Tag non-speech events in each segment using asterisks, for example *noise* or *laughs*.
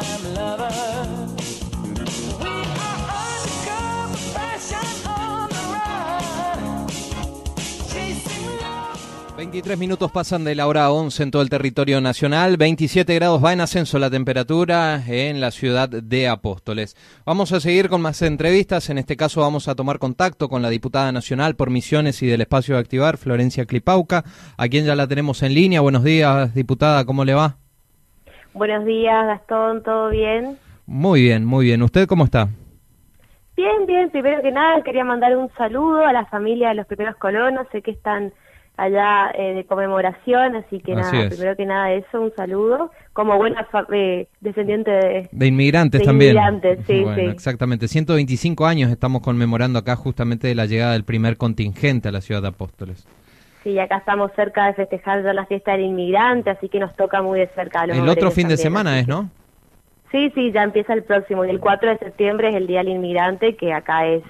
time lover. 23 minutos pasan de la hora 11 en todo el territorio nacional, 27 grados va en ascenso la temperatura en la ciudad de Apóstoles. Vamos a seguir con más entrevistas, en este caso vamos a tomar contacto con la diputada nacional por Misiones y del Espacio de Activar, Florencia Clipauca, a quien ya la tenemos en línea. Buenos días, diputada, ¿cómo le va? Buenos días, Gastón, ¿todo bien? Muy bien, muy bien. ¿Usted cómo está? Bien, bien, primero que nada quería mandar un saludo a la familia de los primeros colonos, sé que están allá eh, de conmemoración, así que Así nada, es. primero que nada eso, un saludo, como buena fa- eh, descendiente de... De inmigrantes De también. inmigrantes, *laughs* sí, Bueno, sí. exactamente. 125 años estamos conmemorando acá justamente de la llegada del primer contingente a la ciudad de Apóstoles. Sí, acá estamos cerca de festejar ya la fiesta del inmigrante, así que nos toca muy de cerca los El otro fin de semana es, ¿no? Sí, sí, ya empieza el próximo, y el 4 de septiembre es el Día del Inmigrante, que acá es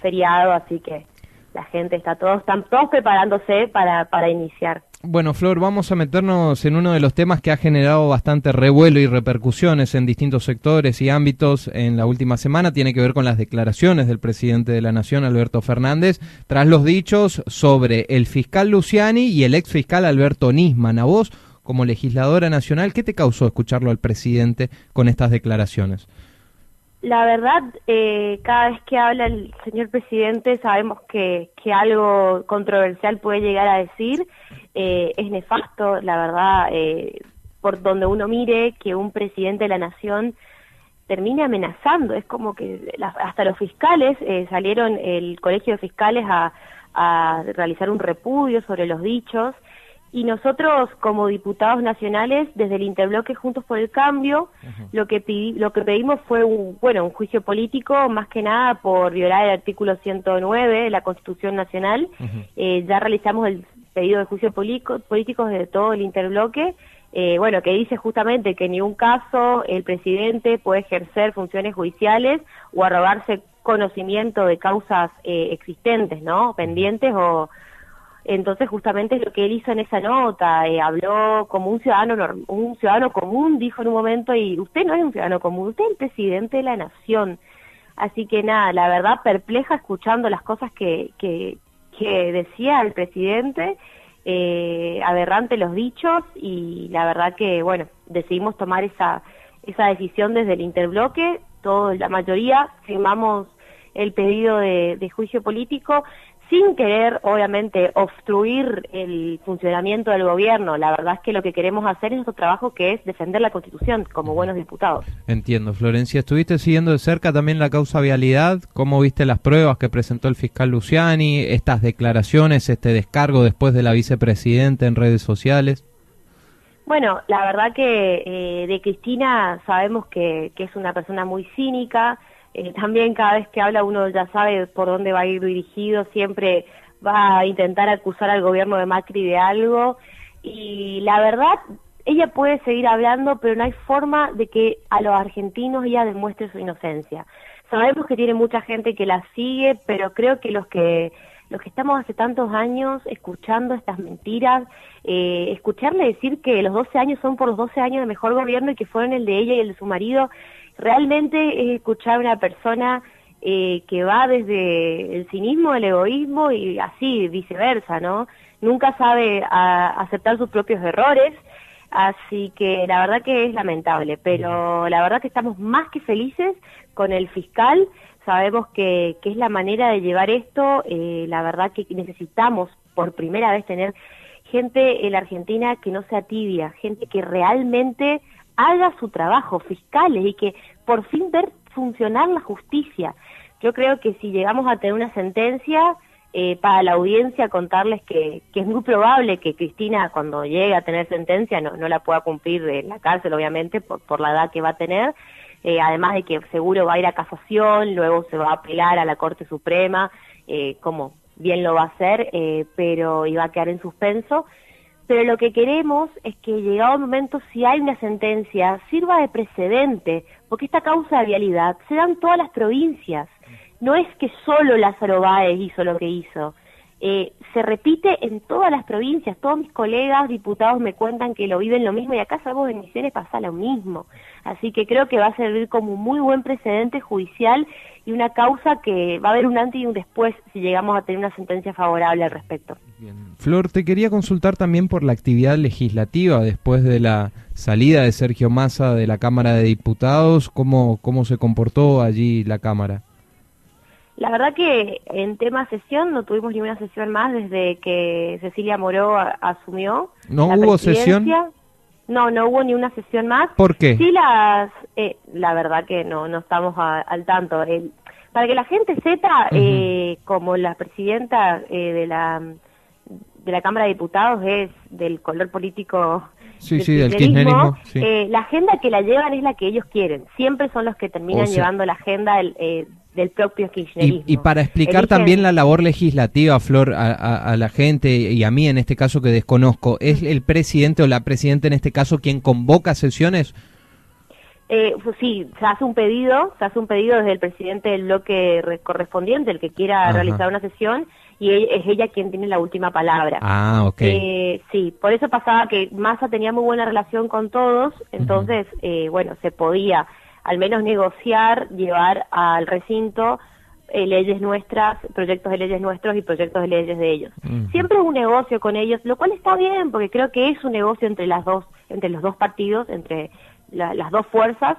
feriado, así que la gente está todos, están todos preparándose para, para iniciar. Bueno, Flor, vamos a meternos en uno de los temas que ha generado bastante revuelo y repercusiones en distintos sectores y ámbitos en la última semana. Tiene que ver con las declaraciones del presidente de la Nación, Alberto Fernández, tras los dichos sobre el fiscal Luciani y el ex fiscal Alberto Nisman. A vos, como legisladora nacional, ¿qué te causó escucharlo al presidente con estas declaraciones? La verdad, eh, cada vez que habla el señor presidente sabemos que, que algo controversial puede llegar a decir. Eh, es nefasto, la verdad, eh, por donde uno mire que un presidente de la nación termine amenazando. Es como que hasta los fiscales eh, salieron, el colegio de fiscales, a, a realizar un repudio sobre los dichos. Y nosotros, como diputados nacionales, desde el Interbloque Juntos por el Cambio, lo que pidi- lo que pedimos fue un bueno un juicio político, más que nada por violar el artículo 109 de la Constitución Nacional. Eh, ya realizamos el pedido de juicio político, político de todo el Interbloque, eh, bueno, que dice justamente que en ningún caso el presidente puede ejercer funciones judiciales o arrogarse conocimiento de causas eh, existentes, ¿no? Pendientes o entonces justamente es lo que él hizo en esa nota, eh, habló como un ciudadano un ciudadano común, dijo en un momento y usted no es un ciudadano común, usted es el presidente de la nación. Así que nada, la verdad perpleja escuchando las cosas que que, decía el presidente, eh, aberrante los dichos y la verdad que bueno, decidimos tomar esa esa decisión desde el interbloque, todo la mayoría firmamos el pedido de juicio político sin querer, obviamente, obstruir el funcionamiento del gobierno. La verdad es que lo que queremos hacer es nuestro trabajo, que es defender la Constitución como buenos diputados. Entiendo, Florencia. ¿Estuviste siguiendo de cerca también la causa vialidad? ¿Cómo viste las pruebas que presentó el fiscal Luciani? Estas declaraciones, este descargo después de la vicepresidenta en redes sociales. Bueno, la verdad que eh, de Cristina sabemos que, que es una persona muy cínica. Eh, también cada vez que habla uno ya sabe por dónde va a ir dirigido. Siempre va a intentar acusar al gobierno de Macri de algo. Y la verdad, ella puede seguir hablando, pero no hay forma de que a los argentinos ella demuestre su inocencia. Sabemos que tiene mucha gente que la sigue, pero creo que los que los que estamos hace tantos años escuchando estas mentiras, eh, escucharle decir que los 12 años son por los 12 años de mejor gobierno y que fueron el de ella y el de su marido, realmente es escuchar a una persona eh, que va desde el cinismo, el egoísmo y así viceversa, ¿no? Nunca sabe a- aceptar sus propios errores, así que la verdad que es lamentable, pero la verdad que estamos más que felices con el fiscal, sabemos que, que es la manera de llevar esto, eh, la verdad que necesitamos por primera vez tener gente en la Argentina que no sea tibia, gente que realmente haga su trabajo, fiscales, y que por fin ver funcionar la justicia. Yo creo que si llegamos a tener una sentencia, eh, para la audiencia contarles que, que es muy probable que Cristina cuando llegue a tener sentencia no, no la pueda cumplir en la cárcel, obviamente, por, por la edad que va a tener, eh, además de que seguro va a ir a casación, luego se va a apelar a la Corte Suprema, eh, como bien lo va a hacer, eh, pero iba a quedar en suspenso. Pero lo que queremos es que llegado el momento, si hay una sentencia, sirva de precedente, porque esta causa de vialidad se da en todas las provincias. No es que solo Lázaro Báez hizo lo que hizo. Eh, se repite en todas las provincias. Todos mis colegas diputados me cuentan que lo viven lo mismo y acá sabemos en Misiones pasa lo mismo. Así que creo que va a servir como un muy buen precedente judicial y una causa que va a haber un antes y un después si llegamos a tener una sentencia favorable al respecto. Flor, te quería consultar también por la actividad legislativa después de la salida de Sergio Massa de la Cámara de Diputados. ¿Cómo, cómo se comportó allí la Cámara? La verdad que en tema sesión no tuvimos ninguna sesión más desde que Cecilia Moró a- asumió. ¿No la hubo sesión? No, no hubo ni una sesión más. ¿Por qué? Sí, las, eh, la verdad que no, no estamos a- al tanto. El- para que la gente sepa, eh, como la presidenta eh, de la de la Cámara de Diputados es del color político Sí, sí, del kirchnerismo, sí. eh, la agenda que la llevan es la que ellos quieren. Siempre son los que terminan O sea- llevando la agenda del, eh, del propio kirchnerismo. y para explicar Eligen- también la labor legislativa, Flor, a, a- a la gente y a mí en este caso que desconozco, ¿es el presidente o la presidenta en este caso quien convoca sesiones? Eh, pues sí, se hace un pedido, se hace un pedido desde el presidente del bloque re- correspondiente, el que quiera Ajá. realizar una sesión, y e- es ella quien tiene la última palabra. Ah, ok. Eh, sí, por eso pasaba que Massa tenía muy buena relación con todos, entonces, eh, bueno, se podía al menos negociar, llevar al recinto eh, leyes nuestras, proyectos de leyes nuestros y proyectos de leyes de ellos. Siempre es un negocio con ellos, lo cual está bien, porque creo que es un negocio entre las dos, entre los dos partidos, entre la- las dos fuerzas,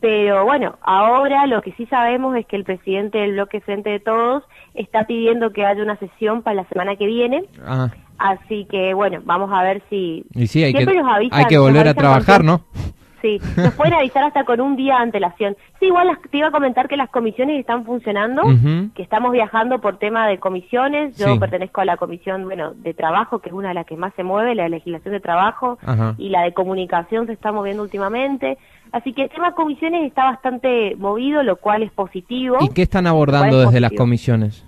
pero bueno, ahora lo que sí sabemos es que el presidente del bloque Frente de Todos está pidiendo que haya una sesión para la semana que viene, Ah, Así que bueno, vamos a ver si... y sí, hay que, Siempre nos avisan, hay que volver a trabajar, ¿no? Sí, nos pueden avisar hasta con un día de antelación. Sí, igual las- te iba a comentar que las comisiones están funcionando, que estamos viajando por tema de comisiones. Yo Sí. pertenezco a la comisión, bueno, de trabajo, que es una de las que más se mueve, la de legislación de trabajo, Ajá. y la de comunicación se está moviendo últimamente. Así que el tema comisiones está bastante movido, lo cual es positivo. ¿Y qué están abordando ¿Cuál es desde las comisiones?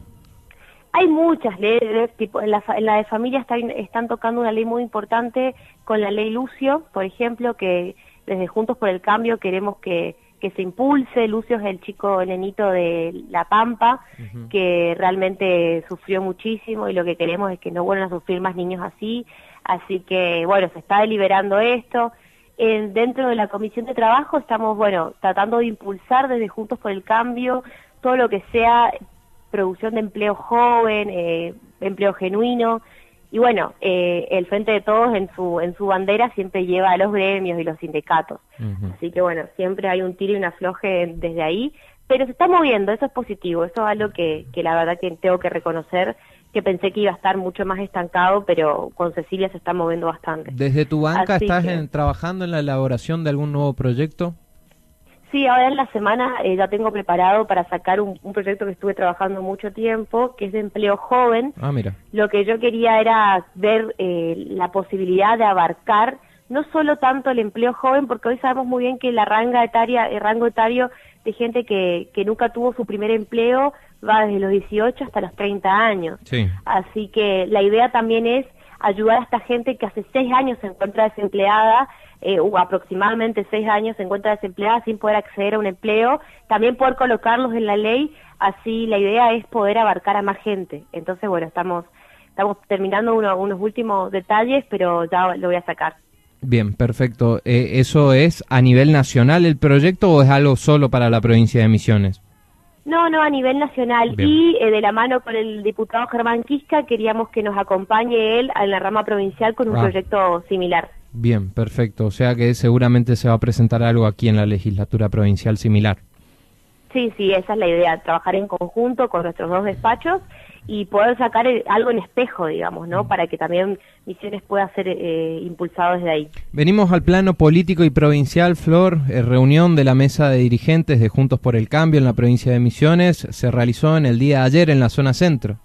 Hay muchas leyes, tipo en la, en la de familia están, están tocando una ley muy importante con la ley Lucio, por ejemplo, que desde Juntos por el Cambio queremos que, que se impulse. Lucio es el chico nenito de La Pampa, que realmente sufrió muchísimo y lo que queremos es que no vuelvan a sufrir más niños así. Así que, bueno, se está deliberando esto. En- dentro de la Comisión de Trabajo estamos, bueno, tratando de impulsar desde Juntos por el Cambio todo lo que sea producción de empleo joven, eh, empleo genuino. Y bueno, eh, el Frente de Todos en su, en su bandera siempre lleva a los gremios y los sindicatos. Así que bueno, siempre hay un tiro y un afloje desde ahí, pero se está moviendo, eso es positivo, eso es algo que, que la verdad que tengo que reconocer, que pensé que iba a estar mucho más estancado, pero con Cecilia se está moviendo bastante. ¿Desde tu banca Así estás que- en- trabajando en la elaboración de algún nuevo proyecto? Sí, ahora en la semana eh, ya tengo preparado para sacar un, un proyecto que estuve trabajando mucho tiempo, que es de empleo joven, Ah, mira. Lo que yo quería era ver eh, la posibilidad de abarcar no solo tanto el empleo joven, porque hoy sabemos muy bien que la ranga etaria, el rango etario de gente que, que nunca tuvo su primer empleo va desde los 18 hasta los 30 años. Sí. Así que la idea también es ayudar a esta gente que hace seis años se encuentra desempleada, eh, o aproximadamente seis años se encuentra desempleada sin poder acceder a un empleo, también poder colocarlos en la ley, así la idea es poder abarcar a más gente. Entonces, bueno, estamos estamos terminando uno- unos últimos detalles, pero ya lo voy a sacar. Bien, perfecto. Eh, ¿Eso es a nivel nacional el proyecto o es algo solo para la provincia de Misiones? No, no, a nivel nacional. Bien. Y eh, de la mano con el diputado Germán Quisca queríamos que nos acompañe él en la rama provincial con un Ah. proyecto similar. Bien, perfecto. O sea que seguramente se va a presentar algo aquí en la legislatura provincial similar. Sí, sí, esa es la idea, trabajar en conjunto con nuestros dos despachos y poder sacar algo en espejo, digamos, ¿no? Para que también Misiones pueda ser eh, impulsado desde ahí. Venimos al plano político y provincial, Flor. Eh, reunión de la mesa de dirigentes de Juntos por el Cambio en la provincia de Misiones se realizó en el día de ayer en la zona centro.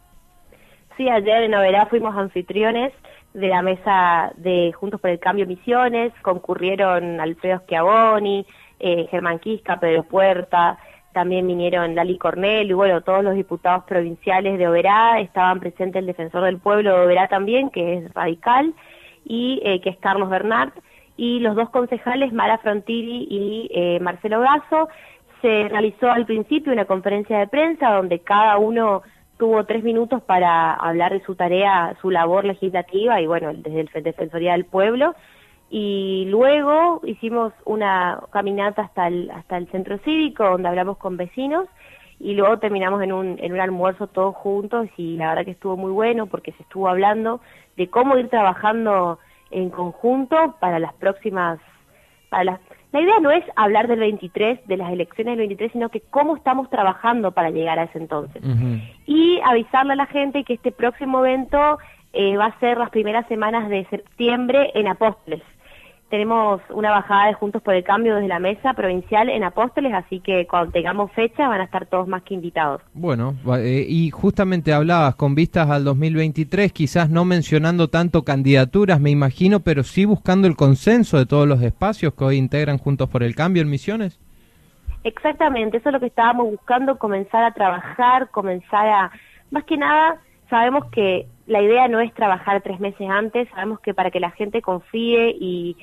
Sí, ayer en Oberá fuimos anfitriones de la mesa de Juntos por el Cambio Misiones, concurrieron Alfredo Schiavoni, eh, Germán Quisca, Pedro Puerta, también vinieron Lali Cornel y bueno, todos los diputados provinciales de Oberá, estaban presentes el defensor del pueblo de Oberá también, que es radical, y eh, que es Carlos Bernard, y los dos concejales, Mara Frontiri y eh, Marcelo Gaso, se realizó al principio una conferencia de prensa donde cada uno tuvo tres minutos para hablar de su tarea, su labor legislativa y bueno, desde el Defensoría del Pueblo. Y luego hicimos una caminata hasta el, hasta el centro cívico donde hablamos con vecinos y luego terminamos en un, en un almuerzo todos juntos y la verdad que estuvo muy bueno porque se estuvo hablando de cómo ir trabajando en conjunto para las próximas, para las, la idea no es hablar del 23, de las elecciones del 23, sino que cómo estamos trabajando para llegar a ese entonces. Y avisarle a la gente que este próximo evento eh, va a ser las primeras semanas de septiembre en Apóstoles. Tenemos una bajada de Juntos por el Cambio desde la mesa provincial en Apóstoles, así que cuando tengamos fecha van a estar todos más que invitados. Bueno, eh, y justamente hablabas con vistas al 2023, quizás no mencionando tanto candidaturas, me imagino, pero sí buscando el consenso de todos los espacios que hoy integran Juntos por el Cambio en Misiones. Exactamente, eso es lo que estábamos buscando, comenzar a trabajar, comenzar a... Más que nada, sabemos que la idea no es trabajar tres meses antes, sabemos que para que la gente confíe y,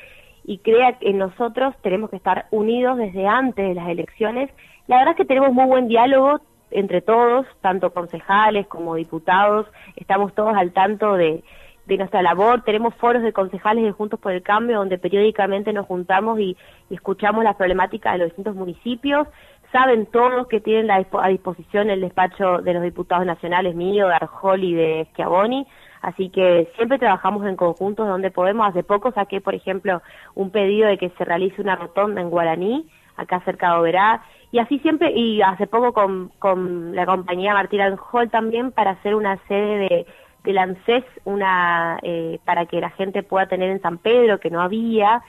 crea en nosotros tenemos que estar unidos desde antes de las elecciones. La verdad es que tenemos muy buen diálogo entre todos, tanto concejales como diputados, estamos todos al tanto de, de nuestra labor, tenemos foros de concejales de Juntos por el Cambio donde periódicamente nos juntamos y, y escuchamos las problemáticas de los distintos municipios, saben todos que tienen a disposición el despacho de los diputados nacionales mío, de Arjol y de Schiavoni, así que siempre trabajamos en conjuntos donde podemos. Hace poco saqué, por ejemplo, un pedido de que se realice una rotonda en Guaraní, acá cerca de Oberá, y así siempre, y hace poco con, con la compañía Martín Arjol también para hacer una sede de, del ANSES, una, eh, para que la gente pueda tener en San Pedro, que no había,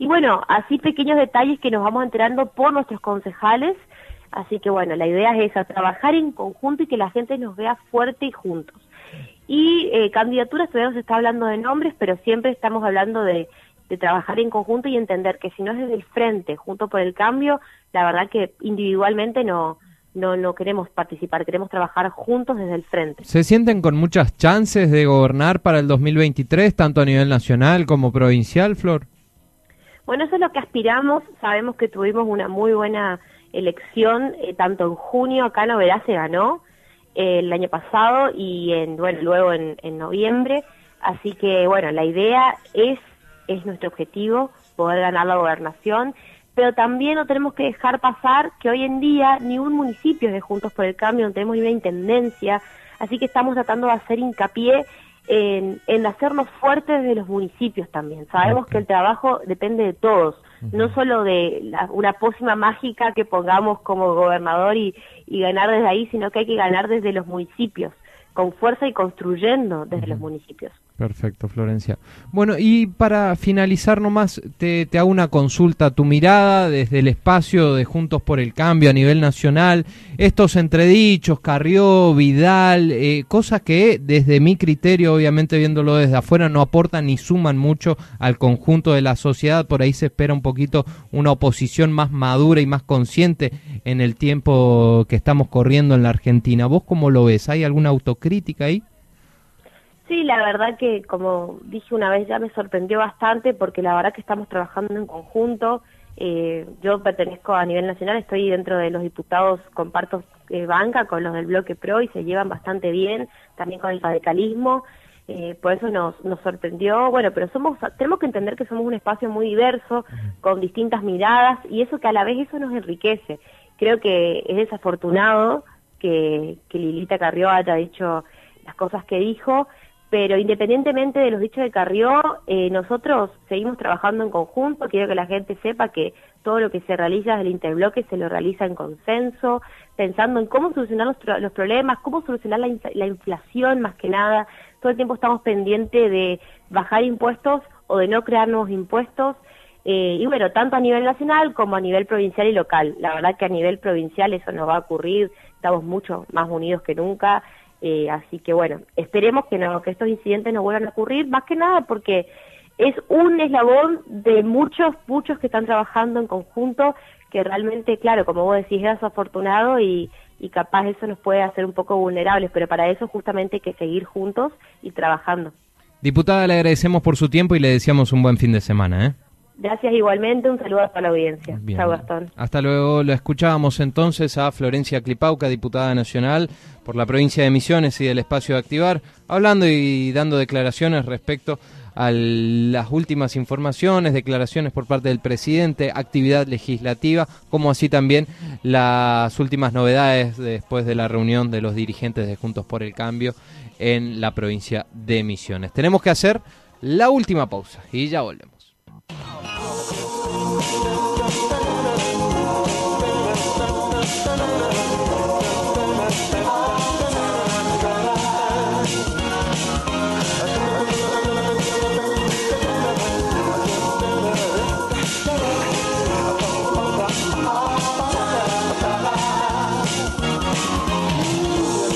y bueno, así pequeños detalles que nos vamos enterando por nuestros concejales. Así que bueno, la idea es esa, trabajar en conjunto y que la gente nos vea fuerte y juntos. Y eh, candidaturas, todavía se está hablando de nombres, pero siempre estamos hablando de, de trabajar en conjunto y entender que si no es desde el frente, junto por el cambio, la verdad que individualmente no, no, no queremos participar, queremos trabajar juntos desde el frente. ¿Se sienten con muchas chances de gobernar para el 2023, tanto a nivel nacional como provincial, Flor? Bueno, eso es lo que aspiramos. Sabemos que tuvimos una muy buena elección, eh, tanto en junio, acá en Oberá se ganó eh, el año pasado y en, bueno, luego en, en noviembre. Así que, bueno, la idea es, es nuestro objetivo, poder ganar la gobernación, pero también no tenemos que dejar pasar que hoy en día ni un municipio es de Juntos por el Cambio, no tenemos ni una intendencia, así que estamos tratando de hacer hincapié en, en hacernos fuertes de los municipios también. Sabemos que el trabajo depende de todos, no solo de la- una pócima mágica que pongamos como gobernador y, y ganar desde ahí, sino que hay que ganar desde los municipios, con fuerza y construyendo desde los municipios. Perfecto, Florencia. Bueno, y para finalizar nomás, te, te hago una consulta. Tu mirada desde el espacio de Juntos por el Cambio a nivel nacional, estos entredichos, Carrió, Vidal, eh, cosas que desde mi criterio, obviamente viéndolo desde afuera, no aportan ni suman mucho al conjunto de la sociedad. Por ahí se espera un poquito una oposición más madura y más consciente en el tiempo que estamos corriendo en la Argentina. ¿Vos cómo lo ves? ¿Hay alguna autocrítica ahí? Sí, la verdad que como dije una vez ya me sorprendió bastante porque la verdad que estamos trabajando en conjunto. Eh, yo pertenezco a nivel nacional, estoy dentro de los diputados, comparto eh, banca con los del bloque PRO y se llevan bastante bien, también con el radicalismo. Eh, por eso nos, nos sorprendió, bueno, pero somos tenemos que entender que somos un espacio muy diverso, con distintas miradas, y eso que a la vez eso nos enriquece. Creo que es desafortunado que, que Lilita Carrió haya dicho las cosas que dijo, pero independientemente de los dichos de Carrió, eh, nosotros seguimos trabajando en conjunto, quiero que la gente sepa que todo lo que se realiza desde el interbloque se lo realiza en consenso, pensando en cómo solucionar los, los problemas, cómo solucionar la, la inflación más que nada, todo el tiempo estamos pendientes de bajar impuestos o de no crear nuevos impuestos, eh, y bueno, tanto a nivel nacional como a nivel provincial y local. La verdad que a nivel provincial eso no va a ocurrir, estamos mucho más unidos que nunca, eh, así que bueno, esperemos que, no, que estos incidentes no vuelvan a ocurrir, más que nada porque es un eslabón de muchos, muchos que están trabajando en conjunto, que realmente, claro, como vos decís, es desafortunado y, y capaz eso nos puede hacer un poco vulnerables, pero para eso justamente hay que seguir juntos y trabajando. Diputada, le agradecemos por su tiempo y le deseamos un buen fin de semana. ¿eh? Gracias igualmente, un saludo a toda la audiencia. Bien. Chao, Gastón. Hasta luego. Lo escuchábamos entonces a Florencia Clipauca, diputada nacional por la provincia de Misiones y del espacio de Activar, hablando y dando declaraciones respecto a las últimas informaciones, declaraciones por parte del presidente, actividad legislativa, como así también las últimas novedades después de la reunión de los dirigentes de Juntos por el Cambio en la provincia de Misiones. Tenemos que hacer la última pausa y ya volvemos.